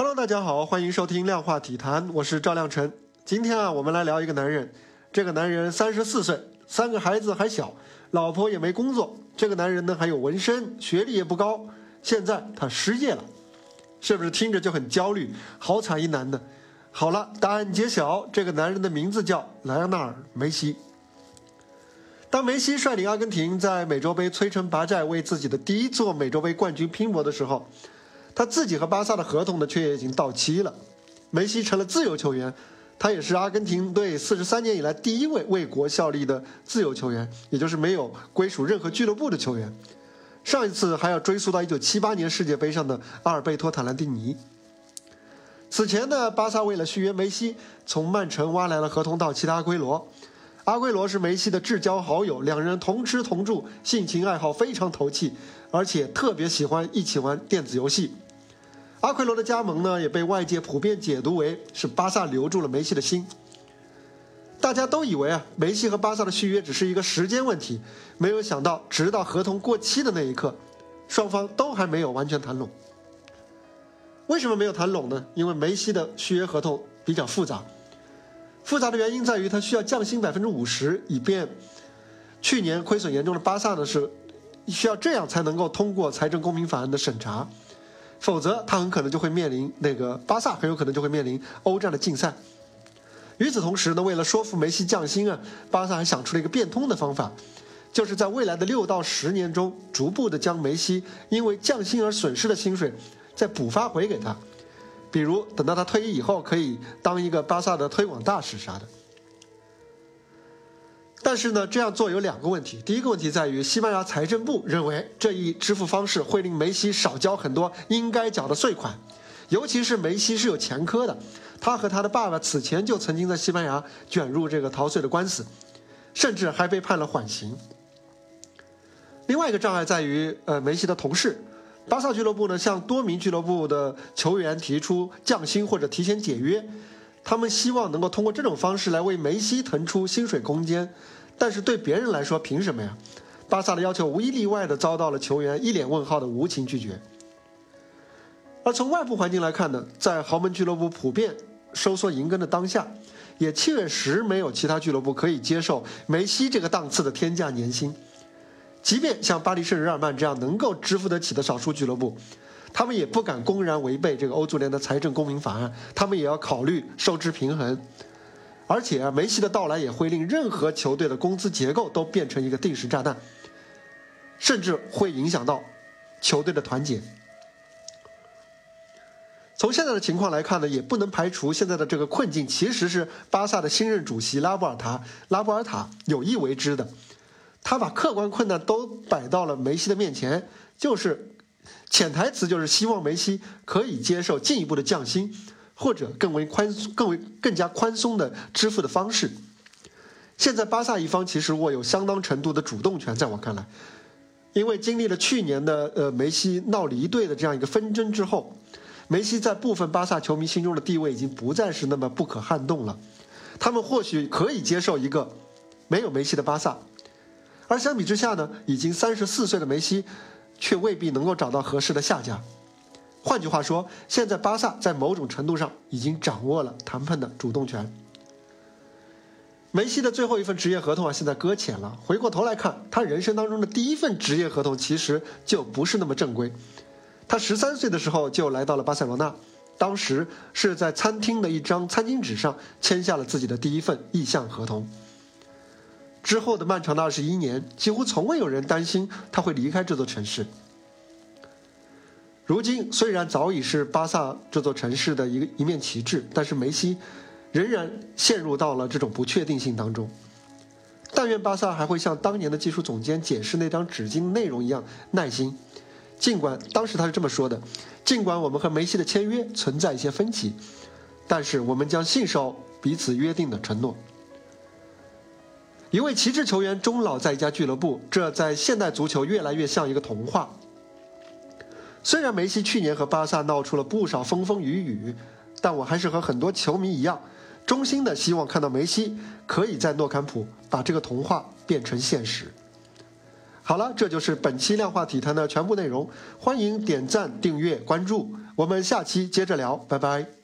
Hello，大家好，欢迎收听量化体坛，我是赵亮晨。今天啊，我们来聊一个男人。这个男人三十四岁，三个孩子还小，老婆也没工作。这个男人呢还有纹身，学历也不高。现在他失业了，是不是听着就很焦虑？好惨一男的。好了，答案揭晓，这个男人的名字叫莱昂纳尔·梅西。当梅西率领阿根廷在美洲杯摧城拔寨，为自己的第一座美洲杯冠军拼搏的时候，他自己和巴萨的合同呢却也已经到期了。梅西成了自由球员，他也是阿根廷队四十三年以来第一位为国效力的自由球员，也就是没有归属任何俱乐部的球员。上一次还要追溯到一九七八年世界杯上的阿尔贝托·塔兰蒂尼。此前呢，巴萨为了续约梅西，从曼城挖来了合同到期的阿圭罗。阿圭罗是梅西的至交好友，两人同吃同住，性情爱好非常投契，而且特别喜欢一起玩电子游戏。阿奎罗的加盟呢，也被外界普遍解读为是巴萨留住了梅西的心。大家都以为啊，梅西和巴萨的续约只是一个时间问题，没有想到，直到合同过期的那一刻，双方都还没有完全谈拢。为什么没有谈拢呢？因为梅西的续约合同比较复杂。复杂的原因在于，他需要降薪百分之五十，以便去年亏损严重的巴萨呢是需要这样才能够通过财政公平法案的审查，否则他很可能就会面临那个巴萨很有可能就会面临欧战的禁赛。与此同时呢，为了说服梅西降薪啊，巴萨还想出了一个变通的方法，就是在未来的六到十年中，逐步的将梅西因为降薪而损失的薪水再补发回给他。比如，等到他退役以后，可以当一个巴萨的推广大使啥的。但是呢，这样做有两个问题。第一个问题在于，西班牙财政部认为这一支付方式会令梅西少交很多应该缴的税款，尤其是梅西是有前科的，他和他的爸爸此前就曾经在西班牙卷入这个逃税的官司，甚至还被判了缓刑。另外一个障碍在于，呃，梅西的同事。巴萨俱乐部呢，向多名俱乐部的球员提出降薪或者提前解约，他们希望能够通过这种方式来为梅西腾出薪水空间。但是对别人来说，凭什么呀？巴萨的要求无一例外的遭到了球员一脸问号的无情拒绝。而从外部环境来看呢，在豪门俱乐部普遍收缩银根的当下，也确实没有其他俱乐部可以接受梅西这个档次的天价年薪。即便像巴黎圣日耳曼这样能够支付得起的少数俱乐部，他们也不敢公然违背这个欧足联的财政公平法案，他们也要考虑收支平衡。而且，梅西的到来也会令任何球队的工资结构都变成一个定时炸弹，甚至会影响到球队的团结。从现在的情况来看呢，也不能排除现在的这个困境其实是巴萨的新任主席拉波尔塔拉波尔塔有意为之的。他把客观困难都摆到了梅西的面前，就是潜台词就是希望梅西可以接受进一步的降薪，或者更为宽、更为更加宽松的支付的方式。现在巴萨一方其实握有相当程度的主动权，在我看来，因为经历了去年的呃梅西闹离队的这样一个纷争之后，梅西在部分巴萨球迷心中的地位已经不再是那么不可撼动了，他们或许可以接受一个没有梅西的巴萨。而相比之下呢，已经三十四岁的梅西，却未必能够找到合适的下家。换句话说，现在巴萨在某种程度上已经掌握了谈判的主动权。梅西的最后一份职业合同啊，现在搁浅了。回过头来看，他人生当中的第一份职业合同其实就不是那么正规。他十三岁的时候就来到了巴塞罗那，当时是在餐厅的一张餐巾纸上签下了自己的第一份意向合同。之后的漫长的二十一年，几乎从未有人担心他会离开这座城市。如今，虽然早已是巴萨这座城市的一个一面旗帜，但是梅西仍然陷入到了这种不确定性当中。但愿巴萨还会像当年的技术总监解释那张纸巾内容一样耐心。尽管当时他是这么说的：“尽管我们和梅西的签约存在一些分歧，但是我们将信守彼此约定的承诺。”一位旗帜球员终老在一家俱乐部，这在现代足球越来越像一个童话。虽然梅西去年和巴萨闹出了不少风风雨雨，但我还是和很多球迷一样，衷心的希望看到梅西可以在诺坎普把这个童话变成现实。好了，这就是本期量化体坛的全部内容。欢迎点赞、订阅、关注，我们下期接着聊，拜拜。